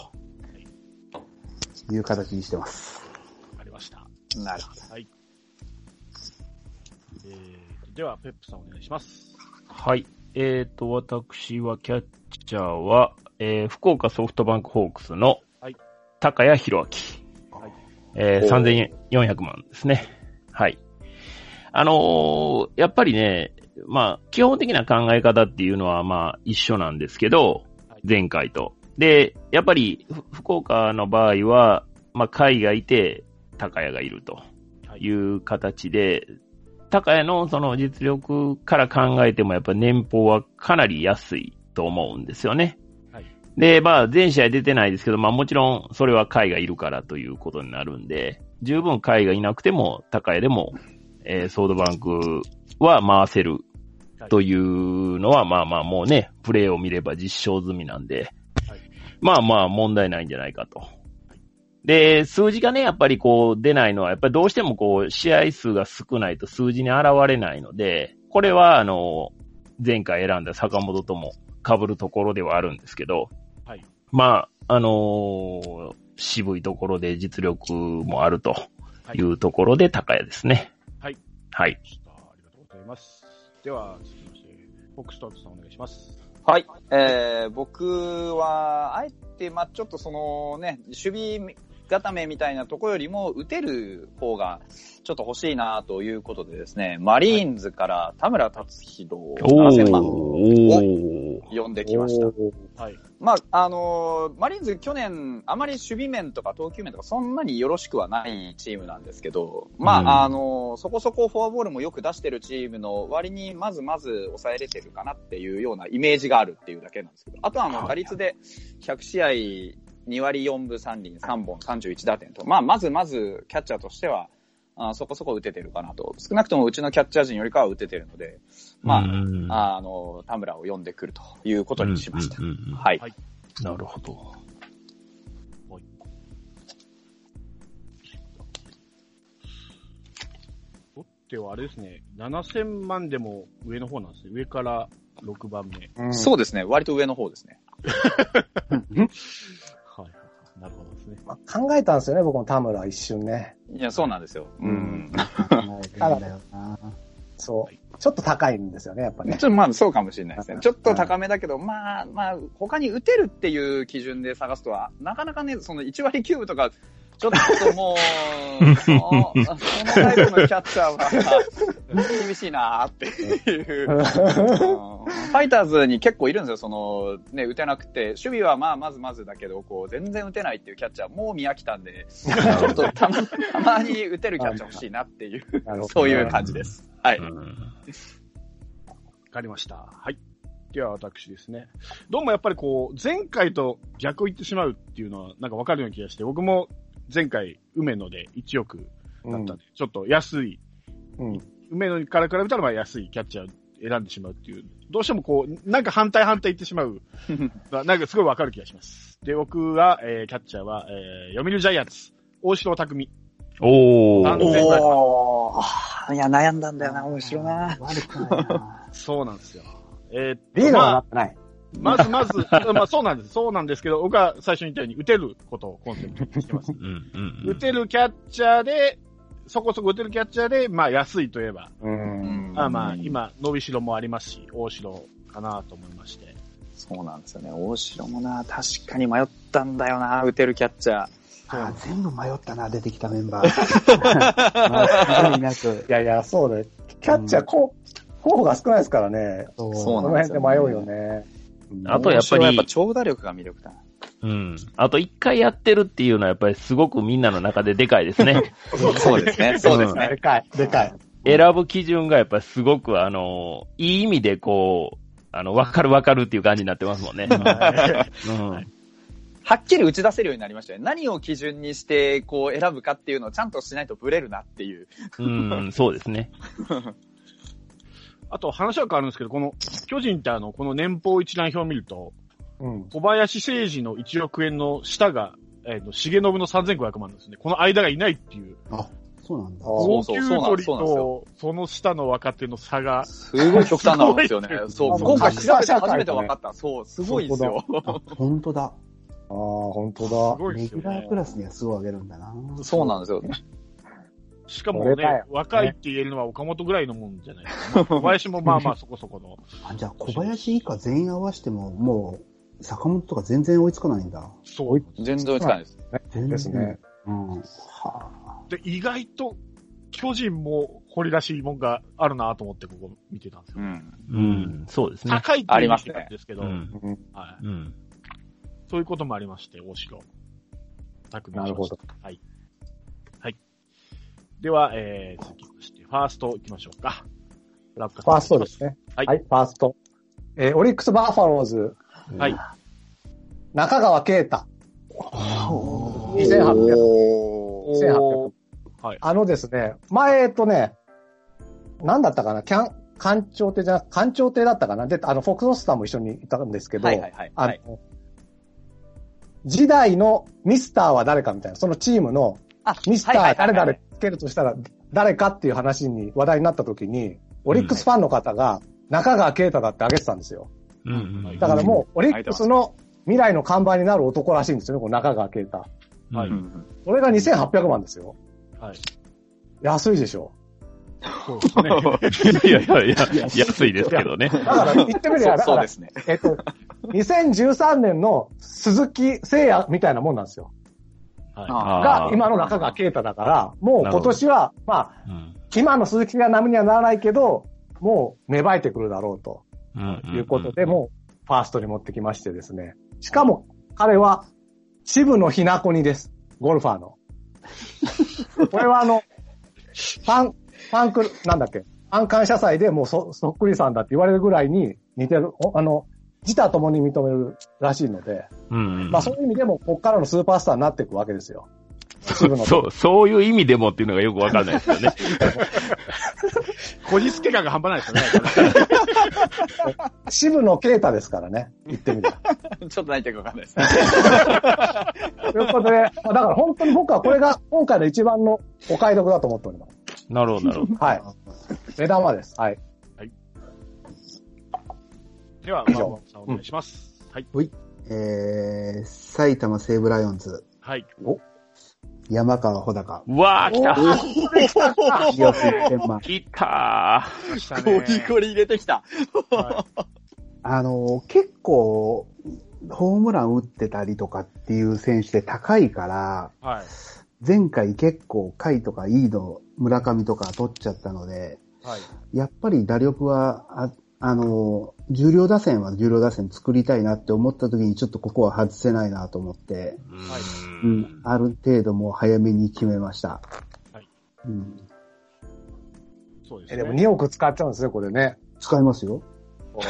いう形にしてます。わかりました。なるほど。はい。えー、では、ペップさんお願いします。はい。えっ、と、私はキャッチャーは、えー、福岡ソフトバンクホークスのはい、高谷博明。はい。えー、おー3400万ですね。はい。あのーやっぱりね、まあ、基本的な考え方っていうのは、まあ、一緒なんですけどはい、前回と。で、やっぱり、ふ福岡の場合は、まあ、海がいて、高谷がいるとはい。いう形で、高谷のその実力から考えても、やっぱ年俸はかなり安いと思うんですよね。はい。で、まあ、全試合出てないですけど、まあもちろん、それは海がいるからということになるんで、十分海がいなくても、高谷でも、えーソードバンクは回せるというのは、まあまあもうね、プレーを見れば実証済みなんで、はいまあまあ問題ないんじゃないかと。で、数字がね、やっぱりこう出ないのは、やっぱりどうしてもこう試合数が少ないと数字に現れないので、これはあの、前回選んだ坂本とも被るところではあるんですけど、はい。まあ、あのー渋いところで実力もあるというところで高谷ですね。はい。はい。ありがとうございます。では、続きまして、フォックストートさんお願いします。はい。えー、僕は、あえて、まあちょっとそのね、守備固めみたいなところよりも、打てる方が、ちょっと欲しいなということでですね、マリーンズから田村達弘お7000万。ー。呼んできました。はい。まあ、あのーマリーンズ去年、あまり守備面とか投球面とかそんなによろしくはないチームなんですけど、まあ、うんあのーそこそこフォアボールもよく出してるチームの割にまずまず抑えれてるかなっていうようなイメージがあるっていうだけなんですけど、あとはもう打率で100試合2割4分3厘3本31打点と、まあ、まずまずキャッチャーとしては、あーそこそこ打ててるかなと。少なくともうちのキャッチャー陣よりかは打ててるので、まあ、うんああの、田村を呼んでくるということにしました。はい。はいなるほど。ロッテはあれですね、7000万でも上の方なんですね。上から6番目。うんそうですね。割と上の方ですね。はい。なるほどね。まあ考えたんですよね、僕も田村一瞬ね。いや、そうなんですよ。うん。考えるんだよな。そう。ちょっと高いんですよね、やっぱちょっね。とまあそうかもしれないですね。ちょっと高めだけど、まあまあ、他に打てるっていう基準で探すとは、なかなかね、その1割9分とか、ちょっともう、そのそのタイプのキャッチャーは、厳しいなーっていう。ファイターズに結構いるんですよ、その、ね、打てなくて、守備はまあ、まずまずだけど、こう、全然打てないっていうキャッチャー、もう見飽きたんで、ちょっとたま、たまに打てるキャッチャー欲しいなっていう、そういう感じです。はい。わかりました。はい。では私ですね。どうもやっぱりこう、前回と逆を言ってしまうっていうのはなんかわかるような気がして、僕も前回、梅野で1億だったんで、ちょっと安い、うん。梅野から比べたらまあ安いキャッチャーを選んでしまうっていう、どうしてもこう、なんか反対反対言ってしまう、な なんかすごいわかる気がします。で、僕は、えーキャッチャーは、えー読売ジャイアンツ、大城匠。おー。おー。いや、悩んだんだよな、面白いな。悪くないな。そうなんですよ。えーっとリーダーはまあなってない。まずまず、まあそうなんです。そうなんですけど、僕は最初に言ったように、打てることをコンセプトにしてます。うんうんうん打てるキャッチャーで、そこそこ打てるキャッチャーで、まあ安いといえば、うん。まあまあ今、伸びしろもありますし、大城かなと思いまして。そうなんですよね。大城もな、確かに迷ったんだよな、打てるキャッチャー。あ全部迷ったな、出てきたメンバー。いやいや、そうね。キャッチャー、こう、候補が少ないですからね。そうその辺で迷うよね。あとやっぱりやっぱ長打力が魅力だな。うん。あと一回やってるっていうのはやっぱりすごくみんなの中ででかいですね。そうですね。そうですね。でかい、でかい。選ぶ基準がやっぱりすごくあの、いい意味でこう、あの、わかるわかるっていう感じになってますもんね。うん。はっきり打ち出せるようになりましたよね。何を基準にして、こう、選ぶかっていうのをちゃんとしないとブレるなっていう。うん、そうですね。あと話は変わるんですけど、この、巨人ってあの、この年俸一覧表を見ると、うん。小林誠司の1億円の下が、えっ、と、重信の3500万ですね。この間がいないっていう。あ、そうなんだ。あ高級そうそう取りと、その下の若手の差が、すごい極端なんですよね。すそう、今回調べて初めて分かった。そう、すごいですよ。あ、本当だ。ああ、本当すだ。ごいですよねレギュラーク。ラスにはすごい上げるんだな。そうなんですよ。しかもね若いって言えるのは岡本ぐらいのもんじゃないですか。ま あ小林もまあまあそこそこの。あじゃあ小林以下全員合わせても、もう、坂本とか全然追いつかないんだ。そう。全然追いつかないです。全然ですね。。うん。はで、意外と、巨人も掘り出しもんがあるなと思ってここ見てたんですよ。うん。うん、そうですね。高いっていう意味なんですけど、うん。うんはい。うん。そういうこともありまして、大城。匠なるほど。はい。はい。では、えー、続きまして、ファースト行きましょうか。フファーストです。ね。はいはい、ファースト。えーオリックスバファローズ、はい。中川圭太。2800。おー1800。はい。あのですね、前とね、なんだったかな、キャン、官庁亭じゃなく、官庁亭だったかな。で、あの、フォックスオスターも一緒にいたんですけど、はいはいはい。あの、はい時代のミスターは誰かみたいな、そのチームのあミスター誰々はいはいはいつけるとしたら誰かっていう話に話題になった時に、オリックスファンの方が中川圭太だって挙げてたんですよ。うんうん。だからもう、オリックスの未来の看板になる男らしいんですよね、この中川圭太。うん、はいうんそれが2800万ですよ。はい。安いでしょ。そうですね。いやいやいや、安いですけどね。だから言ってみりゃ、だからそうそうで、すね。えっと、2013年の鈴木誠也みたいなもんなんですよ。はい。が今の中川圭太だから、もう今年は、まあ、うん。今の鈴木が並みにはならないけど、もう芽生えてくるだろうとうん。いうことで、もうファーストに持ってきましてですね。しかも、彼は、渋野日向子にです。ゴルファーの。これはあの、ファン、ファンクル、なんだっけ、ファン感謝祭でもうそ、そっくりさんだって言われるぐらいに似てる、おあの、自他ともに認めるらしいので、うん。まあそういう意味でも、こっからのスーパースターになっていくわけですよ。そう、そういう意味でもっていうのがよくわかんないですよね。こじつけ感が半端ないですよね。渋野啓太ですからね、言ってみれば。ちょっと何言ってるかわかんないです。ということで、まあだから本当に僕はこれが今回の一番のお買い得だと思っております。なるほど、なるほど。はい。目玉です。はい。では、以上マモさんお願いします。はい。えー、埼玉西武ライオンズ、はい。山川穂高、うわー、来た2億1000万。来た来たゴリね。ゴリ入れてきた。はあの、結構、ホームラン打ってたりとかっていう選手で高いから、い。はい。前回結構甲斐とかイード、村上とか取っちゃったので、はい。やっぱり打力は、ああの、重量打線は重量打線作りたいなって思った時にちょっとここは外せないなと思って、ううんん、ある程度もう早めに決めました。はいうん、そうですね。えでも2億使っちゃうんですよ、これね。使いますよ。こ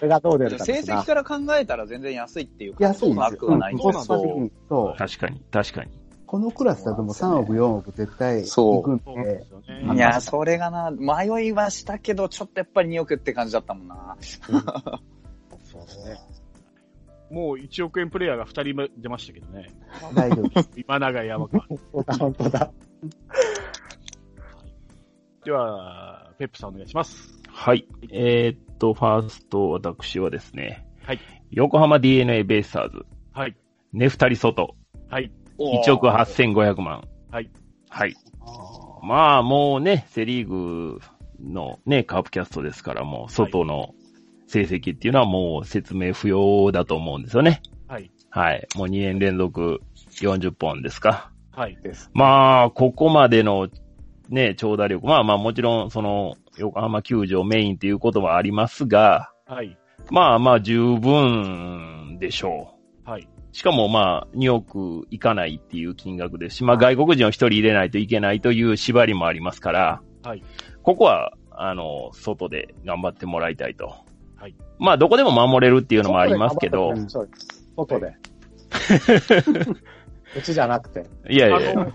れがどう出るか成績から考えたら全然安いっていうか、安いですよ。はないうんけどそうなんですようんそう。確かに、確かに。このクラスだともう3億、4億絶対そう行くんで。いや、それがな、迷いはしたけど、ちょっとやっぱり2億って感じだったもんな。そうですね。もう1億円プレイヤーが2人出ましたけどね。大丈夫です。今永山川。本当だ、本当だ。では、ペップさんお願いします。はい。えーっと、ファースト、私はですね、はい。横浜 DNA ベイスターズ、はい。ね、二人外、はい。1億8500万。はい。はい。まあ、もうね、セリーグのね、カープキャストですから、もう、外の成績っていうのはもう説明不要だと思うんですよね。はい。はい。もう2年連続40本ですか。はい。です。まあ、ここまでのね、長打力。まあまあ、もちろん、その、横浜球場メインっていうことはありますが、はい。まあまあ、十分でしょう。はい。しかもまあ、2億いかないっていう金額ですし、まあ外国人を一人入れないといけないという縛りもありますから、はい。ここは、あの、外で頑張ってもらいたいと。はい。まあ、どこでも守れるっていうのもありますけど、そうです。外で。うちじゃなくて。あいやいやいや、の、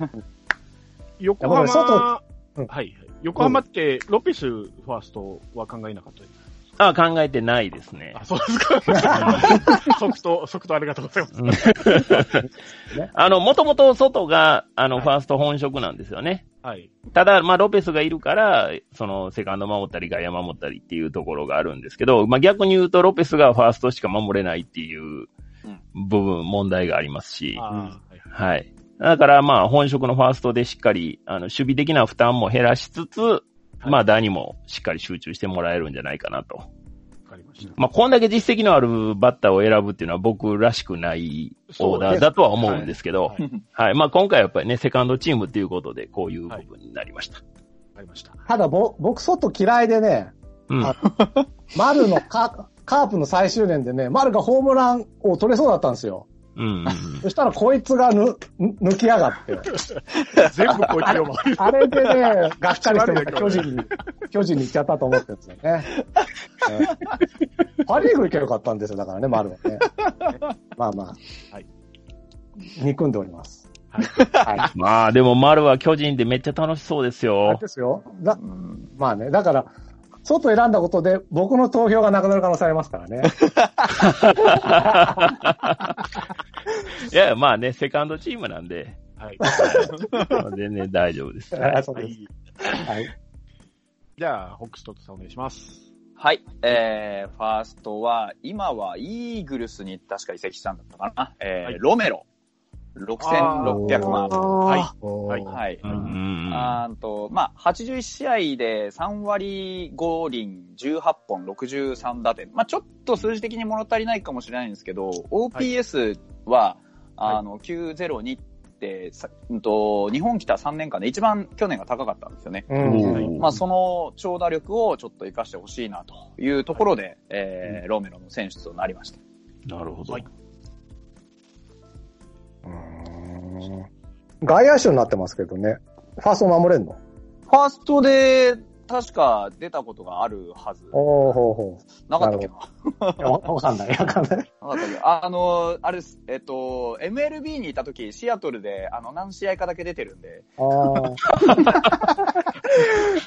横浜、うんはい。横浜って、ロペスファーストは考えなかったですあ考えてないですね。あ、そうですか。即答、即答ありがとうございます。あの、もともと外が、あの、ファースト本職なんですよね。はい。ただ、まあ、ロペスがいるから、その、セカンド守ったり、外野守ったりっていうところがあるんですけど、まあ、逆に言うと、ロペスがファーストしか守れないっていう部分、問題がありますし、はいはい。だから、まあ、本職のファーストでしっかり、あの、守備的な負担も減らしつつ、まあ、第にもしっかり集中してもらえるんじゃないかなと。わかりました。まあ、こんだけ実績のあるバッターを選ぶっていうのは僕らしくないオーダーだとは思うんですけど、はい。わはい。まあ、今回やっぱりね、セカンドチームっていうことで、こういう部分になりました。かりました。ただ、ぼ、僕外嫌いでね、うん。あ丸のカカープの最終年でね、丸がホームランを取れそうだったんですよ。うん。そしたらこいつがぬ、ぬ抜きやがって。全部こいつを回る。あれで ね、がっかりしてまた巨人に、巨人に行っちゃったと思ってるんですよね。ねパリーグ行けばよかったんですよ、だからね、丸はね。まあまあ。はい憎んでおります。はい。はい。まあ、でも丸は巨人でめっちゃ楽しそうですよ。ですよ。だまあね、だから、外選んだことで僕の投票がなくなる可能性ありますからね。いや、まあね、セカンドチームなんで、はい。全然大丈夫です。あそうです。はい。はい。じゃあ、ホックストットさんお願いします。はい。えー、ファーストは、今はイーグルスに確か移籍したんだったかな。えーはいロメロ。6600万。はい。はいはい。うんうんあと、まあ、81試合で3割5厘、18本、63打点。まあ、ちょっと数字的に物足りないかもしれないんですけど、OPS は、あの、902っって、さうんと、日本来た3年間で一番去年が高かったんですよね。うん。まあ、その長打力をちょっと活かしてほしいなというところで、えーロメロの選出となりました。なるほど。はいうん外野手になってますけどね。ファースト守れんの？ファーストで、確か出たことがあるはず。おーほうほなかったっけ？なわ わかんない。わかんない。なかったっけああの、あれです。えっと、MLB にいた時、シアトルで、あの、何試合かだけ出てるんで、あー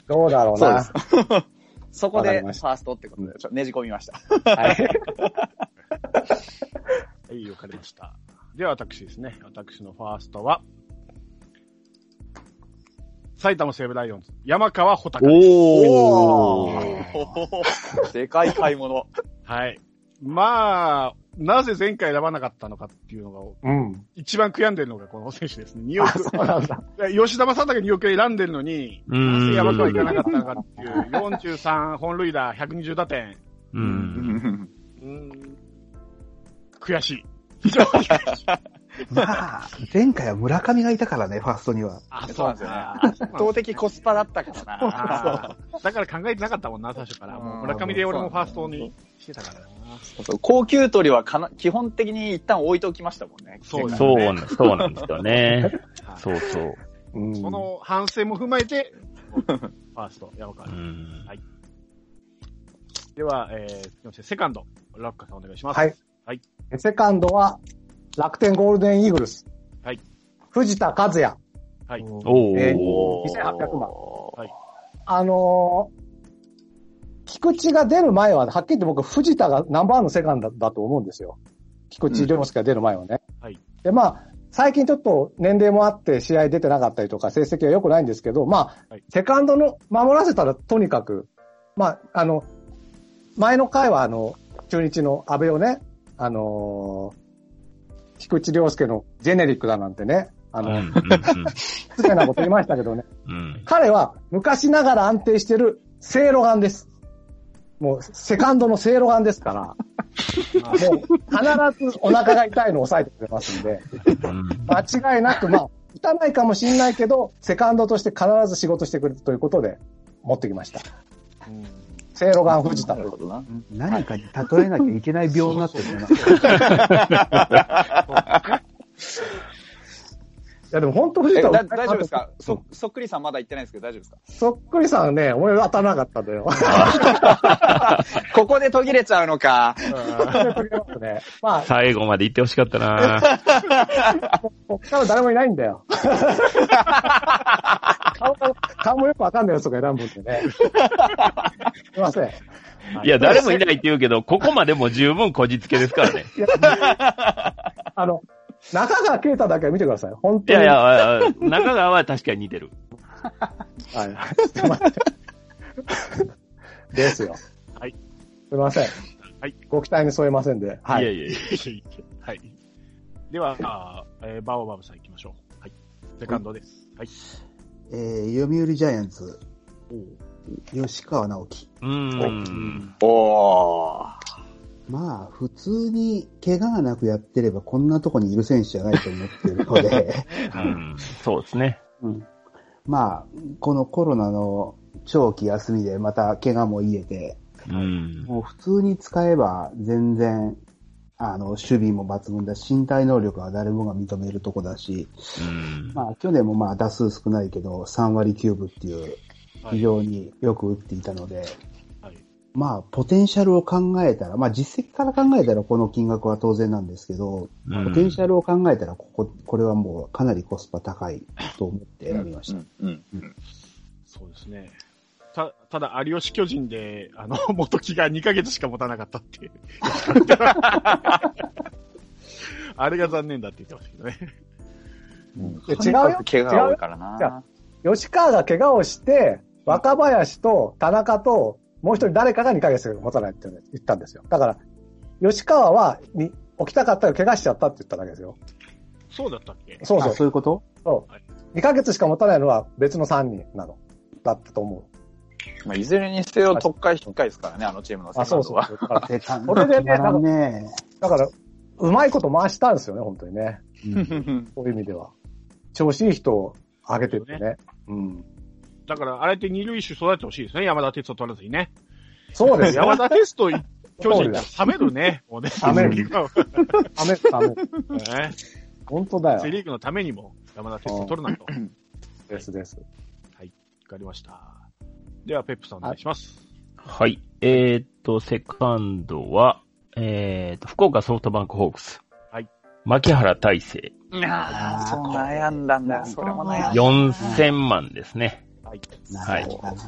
どうだろうな。そうです。そこで、ファーストってことで、ちょねじ込みました。はい。はい、わかりました。では私ですね。私のファーストは、埼玉西武ライオンズ、山川穂高です。おー。ーでかい買い物。はい。まあ、なぜ前回選ばなかったのかっていうのが、うん。一番悔やんでるのがこの選手ですね。2あ、億。吉田正尚2億円選んでるのに、うーんなぜ山川いかなかったのかっていう、43本塁打、120打点。うん。うーん悔しい。まあ、前回は村上がいたからね、ファーストには。あそうなんですよね。あ圧倒的コスパだったからな。だから考えてなかったもんな、最初から。もう村上で俺もファーストにしてたからな。そう高級鳥はかな基本的に一旦置いておきましたもんね。そうですそうなんそうなんですよね。はいそうそう。うんその反省も踏まえて、ファースト、山川うです。ん。では、えー、すみません、セカンド、ラッカさんお願いします。はい。はい。セカンドは、楽天ゴールデンイーグルス。はい。藤田和也。はい。おえーー。2800万。はい。あのー菊池が出る前は、はっきり言って僕、藤田がナンバーワンのセカンドだと思うんですよ。菊池涼介が出る前はね。はい。で、まあ、最近ちょっと年齢もあって試合出てなかったりとか成績は良くないんですけど、まあ、はいセカンドの守らせたらとにかく、まあ、あの、前の回はあの、中日の安倍をね、あのー菊池涼介のジェネリックだなんてね、あの、失礼なこと言いましたけどね、うん。うん彼は昔ながら安定してるセイロガンです。もう、セカンドのセイロガンですから、もう、必ずお腹が痛いのを抑えてくれますんで、うん。間違いなく、まあ、打たないかもしれないけど、セカンドとして必ず仕事してくれるということで、持ってきました。うんセイロガン藤田な。るほどな。何かに例えなきゃいけない病になってる や、でも本当藤え、田だ大丈夫ですか？そ、そっくりさんまだ言ってないんですけど大丈夫ですか？そっくりさんね、俺当たらなかったんだよ。ここで途切れちゃうのか。ね、まあ、最後まで言ってほしかったなこっから誰もいないんだよ。顔も、顔もよくわかんないやつとか選ぶんでね。すいません。いや、誰もいないって言うけど、ここまでも十分こじつけですからね。あの、中川圭太だけは見てください。本い当に。やいや、中川は確かに似てる。はい。すいません。ですよ。はい。すいません。はい。ご期待に添えませんで。はいい。やいやいや。はい。では、あーえーバオバブさん行きましょう。はい。セカンドです。はい。えー、読売ジャイアンツ、吉川直樹。うん。おー。まあ、普通に怪我がなくやってればこんなとこにいる選手じゃないと思ってるので、うんそうですね。うん、まあ、このコロナの長期休みでまた怪我も癒えて、うん。もう普通に使えば全然、あの、守備も抜群だし、身体能力は誰もが認めるとこだし、うん。まあ去年もまあ打数少ないけど、3割9分っていう、はい非常によく打っていたので、はい。まあ、ポテンシャルを考えたら、まあ実績から考えたらこの金額は当然なんですけど、うんポテンシャルを考えたらここ、これはもうかなりコスパ高いと思って選びました。うん。うん。そうですね。た、ただ、有吉巨人で、あの、元木が2ヶ月しか持たなかったっていう。あれが残念だって言ってましたけどね。で違うよ。怪我が多いから違な。吉川が怪我をして、若林と田中と、もう一人誰かが2ヶ月持たないって言ったんですよ。だから、吉川は、に、起きたかったけど怪我しちゃったって言っただけですよ。そうだったっけ？そうそうあ。そういうこと？そう。2ヶ月しか持たないのは別の3人なの。だったと思まあ、いずれにせよ特会引っかいですからね、あのチームのう。あ、そうそう。は。だから、セカンこれでね決まらんね。だからうまいこと回したんですよね、本当にね。うん そういう意味では。調子いい人を上げてってね。うん。だから、あれって二塁手育ててほしいですね。山田哲人取らずにね。そうですよ。山田哲人、巨人が冷めるね。もうね。冷める ねダメ、ダメ。本当だよ。セリーグのためにも山田哲人取るなと。わですです。かりました。では、ペップさんお願いします。はい。えーっと、セカンドは、えーっと、福岡ソフトバンクホークス。はい。牧原大成。ああ、そう悩んだんだ。それも悩んだ。4000万ですね。はい。なるほどな。